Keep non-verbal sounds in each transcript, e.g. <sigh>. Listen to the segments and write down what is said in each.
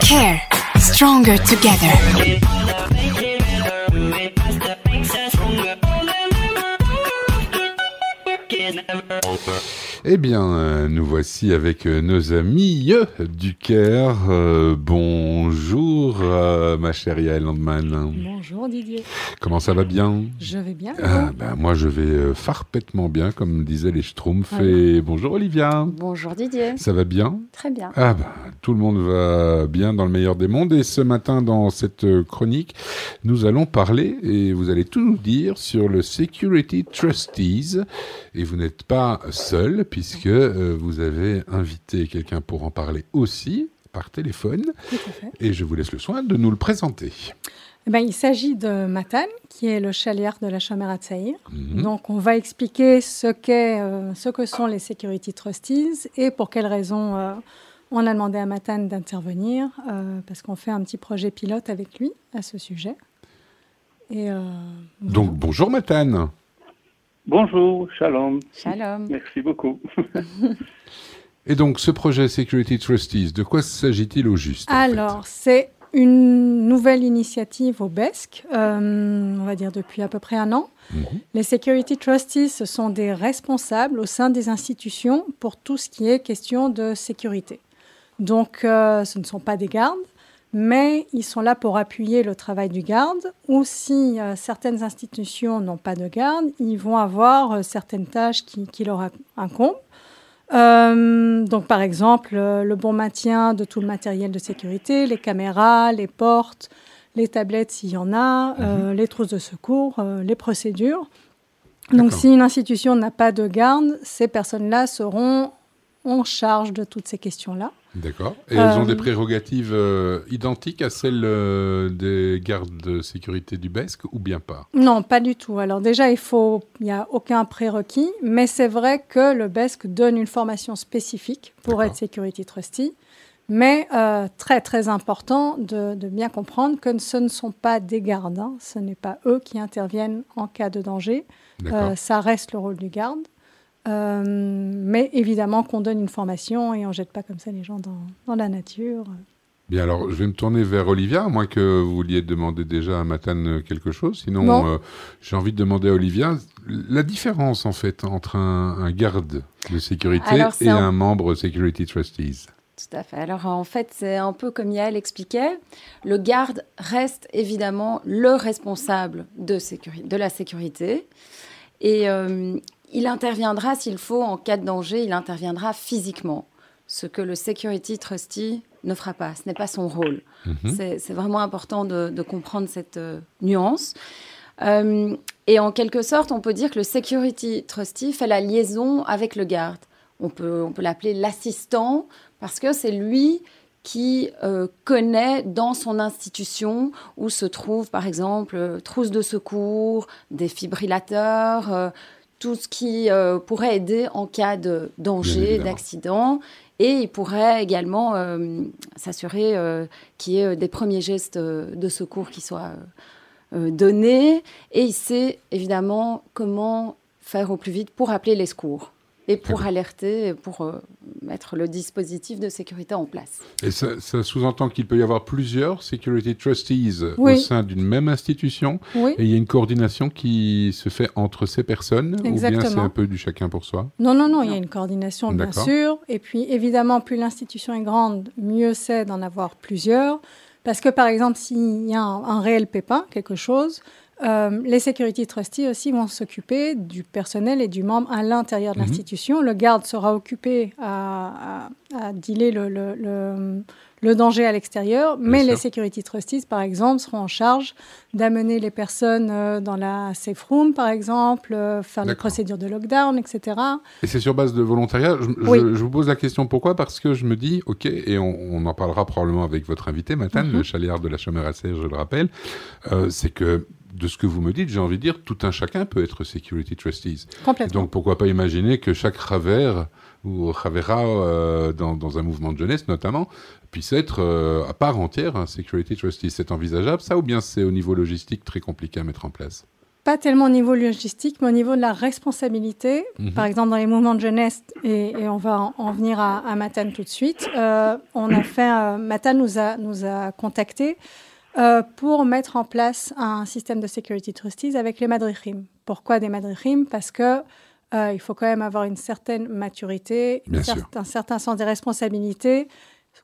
Care. Stronger together. Eh bien, euh, nous voici avec euh, nos amis euh, du Caire. Euh, bonjour, euh, ma chère Yael Landman. Bonjour Didier, Comment ça va bien? Je vais bien. Ah, ben, Moi, je vais euh, farpètement bien, comme disaient les Schtroumpfs. Et bonjour, Olivia. Bonjour Didier. Ça va bien? Très bien. Ah ben, tout le monde va bien dans le meilleur des mondes. Et ce matin, dans cette chronique, nous allons parler, et vous allez tout nous dire, sur le Security Trustees. Et vous n'êtes pas seul, puisque euh, vous avez invité quelqu'un pour en parler aussi, par téléphone. Tout à fait. Et je vous laisse le soin de nous le présenter. Eh ben, il s'agit de Matan, qui est le chaliard de la Chamera de Saïr. Mhm. Donc, on va expliquer ce, qu'est, euh, ce que sont les Security Trustees et pour quelles raisons euh, on a demandé à Matan d'intervenir, euh, parce qu'on fait un petit projet pilote avec lui à ce sujet. Et, voilà. Donc, bonjour Matane. Bonjour, shalom, Shalom. merci beaucoup. <laughs> Et donc, ce projet Security Trustees, de quoi s'agit-il au juste en fait Alors, c'est une nouvelle initiative au BESC, euh, on va dire depuis à peu près un an. Mhm. Les Security Trustees, ce sont des responsables au sein des institutions pour tout ce qui est question de sécurité. Donc, euh, ce ne sont pas des gardes, mais ils sont là pour appuyer le travail du garde, ou si euh, certaines institutions n'ont pas de garde, ils vont avoir euh, certaines tâches qui, qui leur inc- incombent. Euh, donc, par exemple, le bon maintien de tout le matériel de sécurité, les caméras, les portes, les tablettes s'il y en a, euh, les trousses de secours, les procédures. Donc, si une institution n'a pas de garde, ces personnes-là seront en charge de toutes ces questions-là. D'accord. Et elles ont Euh, des prérogatives euh, identiques à celles euh, des gardes de sécurité du BESC ou bien pas? Non, pas du tout. Alors déjà, il faut, il n'y a aucun prérequis, mais c'est vrai que le BESC donne une formation spécifique pour être Security Trustee. Mais euh, très très important de, de bien comprendre que ce ne sont pas des gardes, hein. ce n'est pas eux qui interviennent en cas de danger. Euh, ça reste le rôle du garde. Euh, mais évidemment qu'on donne une formation et on jette pas comme ça les gens dans, dans la nature. Bien, alors je vais me tourner vers Olivia, à moins que vous vouliez demander déjà à Matane quelque chose. Sinon, Non. euh, j'ai envie de demander à Olivia la différence en fait entre un, un garde de sécurité Alors, et un- un membre Security Trustees. Tout à fait. Alors en fait, c'est un peu comme Yael expliquait, le garde reste évidemment le responsable de, sécuri- de la sécurité et euh, il interviendra s'il faut en cas de danger, il interviendra physiquement, ce que le security trustee ne fera pas, ce n'est pas son rôle. Mhm. C'est vraiment important de, de comprendre cette euh, nuance. Euh, et en quelque sorte, on peut dire que le security trustee fait la liaison avec le garde. On peut, on peut l'appeler l'assistant parce que c'est lui qui euh, connaît dans son institution où se trouvent, par exemple, trousses de secours, des fibrillateurs, euh, tout ce qui euh, pourrait aider en cas de danger, d'accident. Et il pourrait également euh, s'assurer euh, qu'il y ait des premiers gestes de secours qui soient donnés. Et il sait évidemment comment faire au plus vite pour appeler les secours et <laughs> pour alerter, et pour euh, mettre le dispositif de sécurité en place. Et ça, ça sous-entend qu'il peut y avoir plusieurs Security Trustees au sein d'une même institution Oui. et il y a une coordination qui se fait entre ces personnes ou bien c'est Exactement. un peu du chacun pour soi? Non, non, non, il y a une coordination, bien sûr. Et puis, évidemment, plus l'institution est grande, mieux c'est d'en avoir plusieurs. Parce que, par exemple, s'il y a un, un réel pépin, quelque chose, euh, les security trustees aussi vont s'occuper du personnel et du membre à l'intérieur de Mhm. l'institution. Le garde sera occupé à, à, à dealer le, le, le- le danger à l'extérieur, mais les security trustees, par exemple, seront en charge d'amener les personnes euh, dans la safe room, par exemple, euh, faire les procédures de lockdown, etc. Et c'est sur base de volontariat. Je, je- Oui. je vous pose la question pourquoi? Parce que je me dis, ok, et on, on en parlera probablement avec votre invité, Matane, Mhm. le chaliard de la Chambre je le rappelle, euh, c'est que de ce que vous me dites, j'ai envie de dire, tout un chacun peut être security trustees. Et donc pourquoi pas imaginer que chaque ravère ou ravera euh, dans, dans un mouvement de jeunesse notamment puisse être euh, à part entière un security trustee. C'est envisageable ça ou bien c'est au niveau logistique très compliqué à mettre en place? Pas tellement au niveau logistique, mais au niveau de la responsabilité. Mhm. Par exemple, dans les mouvements de jeunesse, et, et on va en, en venir à, à Matane tout de suite, euh, on a fait, euh, Matane nous a, nous a contactés euh, pour mettre en place un système de security trustees avec les madrichim. Pourquoi des madrichim? Parce que euh, il faut quand même avoir une certaine maturité, une cer- un certain sens des responsabilités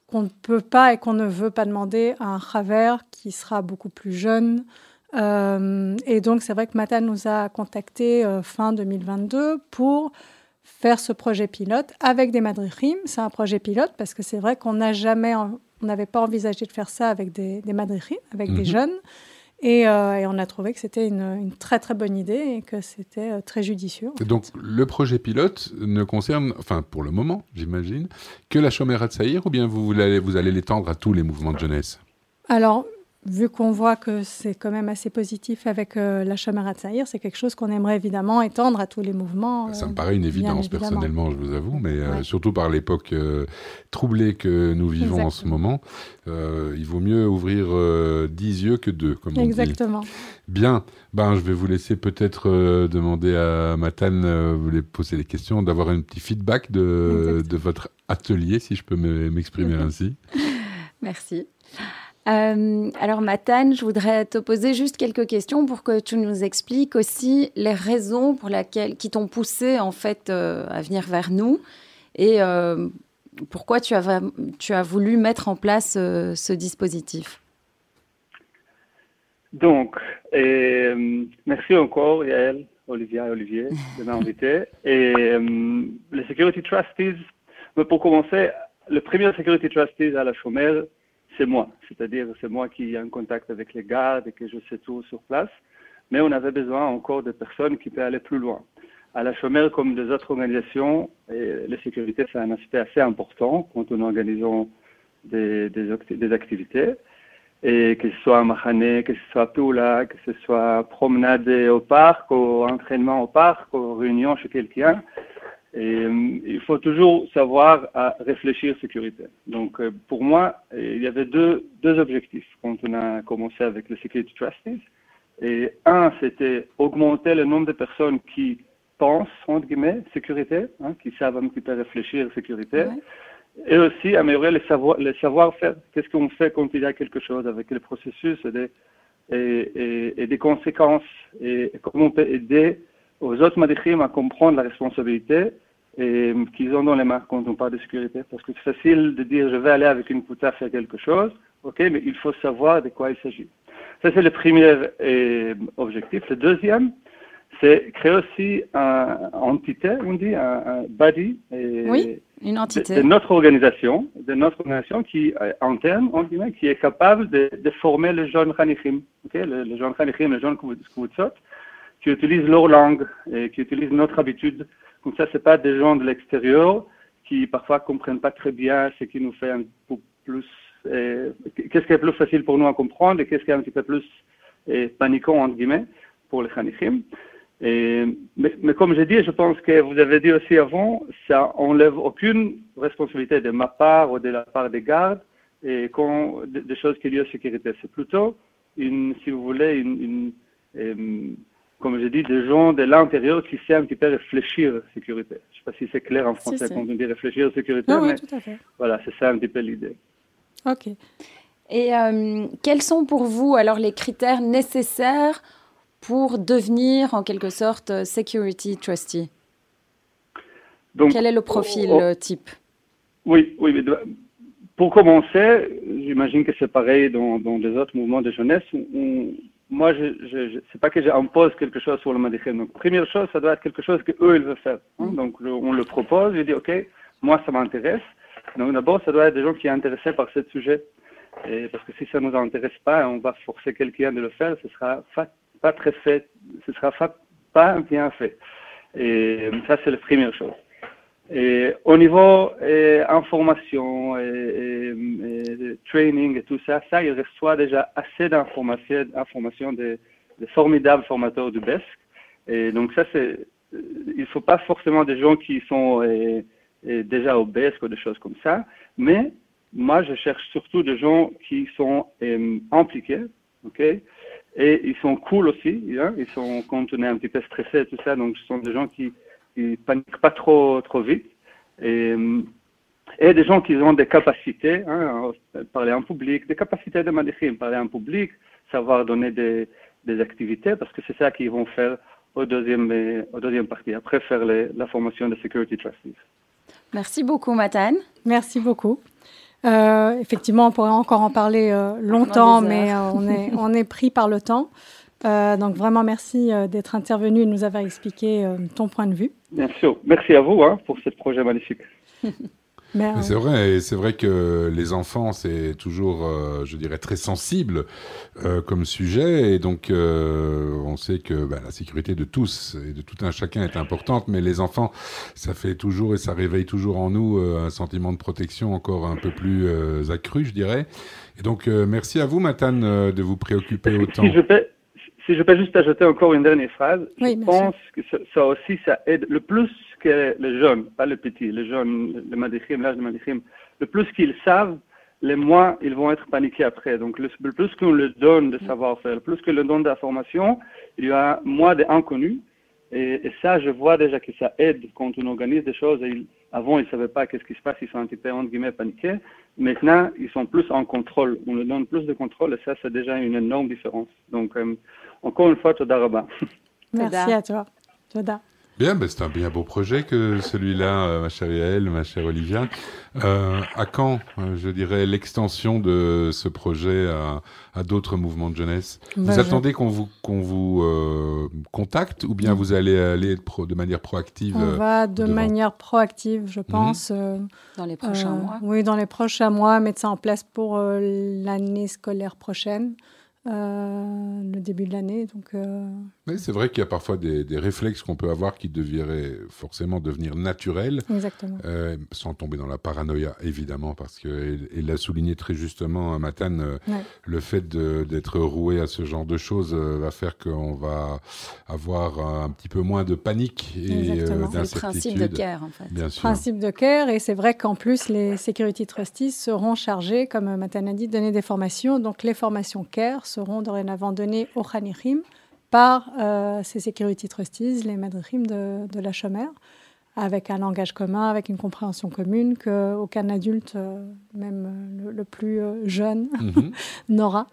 qu'on ne peut pas et qu'on ne veut pas demander à un chaver qui sera beaucoup plus jeune. Euh, et donc, c'est vrai que Matan nous a contactés euh, fin 2022 pour faire ce projet pilote avec des madrichim. C'est un projet pilote parce que c'est vrai qu'on n'a jamais, en- on n'avait pas envisagé de faire ça avec des, des avec Mhm. des jeunes. Et, euh, et on a trouvé que c'était une, une très très bonne idée et que c'était euh, très judicieux. Donc, fait. le projet pilote ne concerne, enfin, pour le moment, j'imagine, que la Chomera de Saïr ou bien vous, vous allez, vous allez l'étendre à tous les mouvements de jeunesse? Alors, vu qu'on voit que c'est quand même assez positif avec euh, la Chamara de Saïr, c'est quelque chose qu'on aimerait évidemment étendre à tous les mouvements. Ça euh, me paraît une évidence, personnellement, je vous avoue, mais euh, surtout par l'époque euh, troublée que nous vivons en ce Exactement. moment, euh, il vaut mieux ouvrir euh, dix yeux que deux, comme on dit. Exactement. Bien, ben, je vais vous laisser peut-être euh, demander à Matane, euh, vous voulez poser des questions, d'avoir un petit feedback de, Exactement. de votre atelier, si je peux me- m'exprimer ainsi. <laughs> Merci. Euh, alors, Matane, je voudrais te poser juste quelques questions pour que tu nous expliques aussi les raisons pour lesquelles, qui t'ont poussé en fait euh, à venir vers nous et euh, pourquoi tu as, tu as voulu mettre en place ce dispositif. Donc, merci encore, Yael, Olivia et Olivier, de m'inviter. <laughs> Et les Security Trustees, mais pour commencer, le premier Security Trustees à la chômère, c'est moi. C'est-à-dire, c'est moi qui ai un contact avec les gardes et que je sais tout sur place. Mais on avait besoin encore de personnes qui peuvent aller plus loin. À la chômère, comme des autres organisations, la sécurité, c'est un aspect assez important quand on organise des activités et que ce soit un mahané, que ce soit Pula, que ce soit promenade au parc, ou entraînement au parc, ou réunion chez quelqu'un. Et euh, il faut toujours savoir à réfléchir sécurité. Donc euh, pour moi, euh, il y avait deux, deux objectifs quand on a commencé avec le Security Trustees. Et un, c'était augmenter le nombre de personnes qui pensent, entre guillemets, sécurité, hein, qui savent un petit peu réfléchir sécurité. Ouais. Et aussi améliorer le savoir, le savoir-faire. Qu'est-ce qu'on fait quand il y a quelque chose avec le processus et des, et, et- et des conséquences et comment on peut aider aux autres madichim à comprendre la responsabilité et qu'ils ont dans les mains quand on parle de sécurité. Parce que c'est facile de dire je vais aller avec une pouta faire quelque chose, ok, mais il faut savoir de quoi il s'agit. Ça c'est le premier euh, objectif. Le deuxième, c'est créer aussi un entité, on dit, un, un body. et- Oui, Une entité. de notre organisation, de notre organisation qui euh, interne, entre guillemets, qui est capable de, de former les jeunes Khanichim, ok, les, les jeunes Khanichim, les jeunes Koutsot, qui utilisent leur langue et qui utilisent notre habitude. Comme ça, c'est pas des gens de l'extérieur qui parfois comprennent pas très bien ce qui nous fait un peu plus, euh, qu'est-ce qui est plus facile pour nous à comprendre et qu'est-ce qui est un petit peu plus euh, paniquant entre guillemets pour les Khanichim. Et, mais, mais comme j'ai dit, je pense que vous avez dit aussi avant, ça enlève aucune responsabilité de ma part ou de la part des gardes et quand, des, choses qui liées à la sécurité. C'est plutôt, une, si vous voulez, une, une euh, comme j'ai dit, des gens de l'intérieur qui savent un petit peu réfléchir à la sécurité. Je ne sais pas si c'est clair en français si. quand on dit réfléchir à la sécurité, oui, mais tout à fait. voilà, c'est ça un petit peu l'idée. Ok. Et euh, quels sont pour vous alors les critères nécessaires pour devenir en quelque sorte security trustee? Donc, Quel est le profil oh, oh, euh, type? Oui, oui. mais pour commencer, j'imagine que c'est pareil dans, dans les autres mouvements de jeunesse. On- moi, je, je, je c'est pas que j'impose quelque chose sur le Madichem. Donc, première chose, ça doit être quelque chose que eux ils veulent faire. hein? Donc, le- on le propose. Je dis, ok, moi, ça m'intéresse. Donc, d'abord, ça doit être des gens qui sont intéressés par ce sujet. Et parce que si ça nous intéresse pas, on va forcer quelqu'un de le faire, ce sera fa- pas très fait, ce sera fa- pas bien fait. Et ça, c'est la première chose. Et au niveau euh, information et, training et tout ça, ça, il reçoit déjà assez d'informations d'informations de, de formidables formateurs du BESC. Et donc ça, c'est, euh, il faut pas forcément des gens qui sont euh, euh, déjà au BESC ou des choses comme ça, mais moi, je cherche surtout des gens qui sont impliqués, ok, Et ils sont cool aussi, hein? ils sont quand on est un petit peu stressé tout ça, donc ce sont des gens qui, qui paniquent pas trop trop vite. Et, et des gens qui ont des capacités, hein, parler en public, des capacités de madrichim, parler en public, savoir donner des, des activités, parce que c'est ça qu'ils vont faire au deuxième, au deuxième partie, après faire les, la formation de Security Trustees. Merci beaucoup, Matane. Merci beaucoup. Euh, effectivement, on pourrait encore en parler euh, longtemps, mais euh, on, est, <laughs> on est pris par le temps. Euh, donc vraiment, merci euh, d'être intervenu et de nous avoir expliqué euh, ton point de vue. Bien sûr. Merci à vous hein, pour ce projet magnifique. <laughs> C'est vrai, c'est vrai que les enfants, c'est toujours, euh, je dirais, très sensible euh, comme sujet, et donc euh, on sait que bah, la sécurité de tous et de tout un chacun est importante, mais les enfants, ça fait toujours et ça réveille toujours en nous euh, un sentiment de protection encore un peu plus euh, accru, je dirais. Et donc, euh, merci à vous, Matane, euh, de vous préoccuper autant. Si je peux, si je peux juste ajouter encore une dernière phrase, Oui, je pense que ça, ça aussi, ça aide le plus que les jeunes, pas les petits, les jeunes, le madrichim, l'âge de madrichim, le plus qu'ils savent, les moins ils vont être paniqués après. Donc le, le plus qu'on leur donne de savoir-faire, le plus qu'on leur donne d'informations, il y a moins d'inconnus. Et, et ça, je vois déjà que ça aide quand on organise des choses. Et avant, ils ne savaient pas qu'est-ce qui se passe, ils sont un petit peu, entre guillemets, paniqués. Maintenant, ils sont plus en contrôle. On leur donne plus de contrôle et ça, c'est déjà une énorme différence. Donc, euh, encore une fois, Toda Rabba. merci à toi. Toda. Bien, ben c'est un bien beau projet que celui-là, euh, ma chère Yael, ma chère Olivia. Euh, à quand, euh, je dirais, l'extension de ce projet à, à d'autres mouvements de jeunesse? Vous Bah, je- attendez qu'on vous, qu'on vous euh, contacte ou bien vous allez aller pro- de manière proactive On euh, va de devant. manière proactive, je pense. euh, Dans les prochains euh, mois. Oui, dans les prochains mois, mettre ça en place pour euh, l'année scolaire prochaine, le début de l'année. Donc, euh, Mais c'est vrai qu'il y a parfois des, des réflexes qu'on peut avoir qui devraient forcément devenir naturels. exactement. Euh, sans tomber dans la paranoïa, évidemment, parce qu'il il l'a souligné très justement, Matane, euh, Ouais. le fait de- d'être roué à ce genre de choses euh, va faire qu'on va avoir un petit peu moins de panique et euh, C'est le principe de d'incertitude. care, en fait. Bien sûr. Principe de care, et c'est vrai qu'en plus, les security trustees seront chargés, comme Matan a dit, de donner des formations. Donc, les formations care seront dorénavant données aux Khanirim par euh, ces security trustees, les madrichim de, de la Chomer, avec un langage commun, avec une compréhension commune qu'aucun adulte, euh, même le, le plus euh, jeune, Mhm. <laughs> n'aura.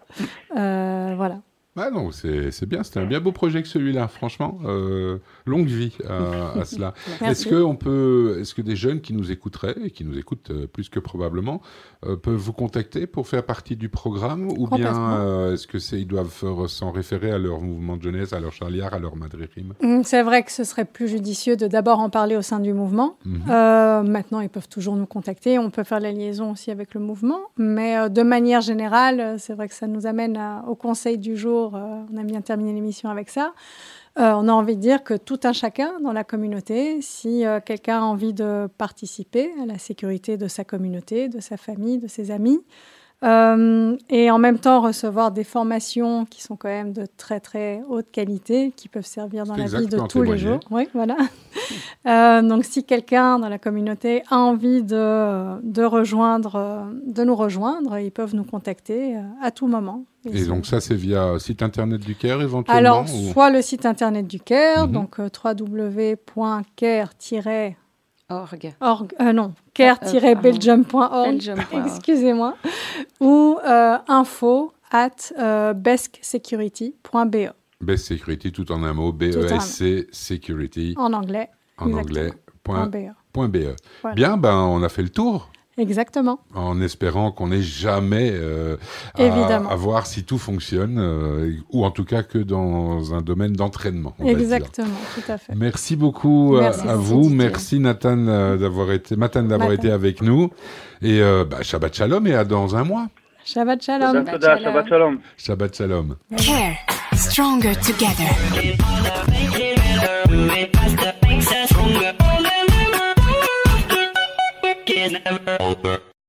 Voilà. Ah non, c'est bien, c'était un bien beau projet que celui-là, franchement. Euh, longue vie à, <laughs> à cela. Est-ce que, on peut, est-ce que des jeunes qui nous écouteraient, et qui nous écoutent euh, plus que probablement, euh, peuvent vous contacter pour faire partie du programme Ou bien euh, est-ce que c'est, ils doivent s'en référer à leur mouvement de jeunesse, à leur charliard, à leur madririm Mm, C'est vrai que ce serait plus judicieux de d'abord en parler au sein du mouvement. Euh, maintenant, ils peuvent toujours nous contacter. On peut faire la liaison aussi avec le mouvement. Mais euh, de manière générale, euh, c'est vrai que ça nous amène à- au conseil du jour. Euh, on a bien terminé l'émission avec ça. Euh, on a envie de dire que tout un chacun dans la communauté, si euh, quelqu'un a envie de participer à la sécurité de sa communauté, de sa famille, de ses amis, euh, et en même temps recevoir des formations qui sont quand même de très très haute qualité, qui peuvent servir dans la vie de tous les jours. Oui, voilà. <laughs> Donc si quelqu'un dans la communauté a envie de, de rejoindre, de nous rejoindre, ils peuvent nous contacter à tout moment. Et donc ça, c'est via site internet du CAIR éventuellement alors, ou- soit le site internet du CARE, Mhm. donc euh, www.care-org, Org. euh, non, Ah, care-belgium.org, Belgium.org. excusez-moi, ou euh, info at euh, besksecurity.be Best Security, tout en un mot, B-E-S-C Security en anglais. en exactement. anglais. Point, .be. point BE. Voilà. Bien, ben, on a fait le tour. Exactement. en espérant qu'on n'ait jamais euh, à, voir si tout fonctionne, euh, ou en tout cas que dans un domaine d'entraînement. Exactement, tout à fait. Merci beaucoup à- Merci, à, vous. Didier. Merci Nathan euh, d'avoir été, Mathan d'avoir Nathan. été avec nous. Et euh, bah, Shabbat Shalom et à dans un mois. Shabbat shalom. Shabbat Shalom. Shabbat Shalom. Care. Stronger together. never over.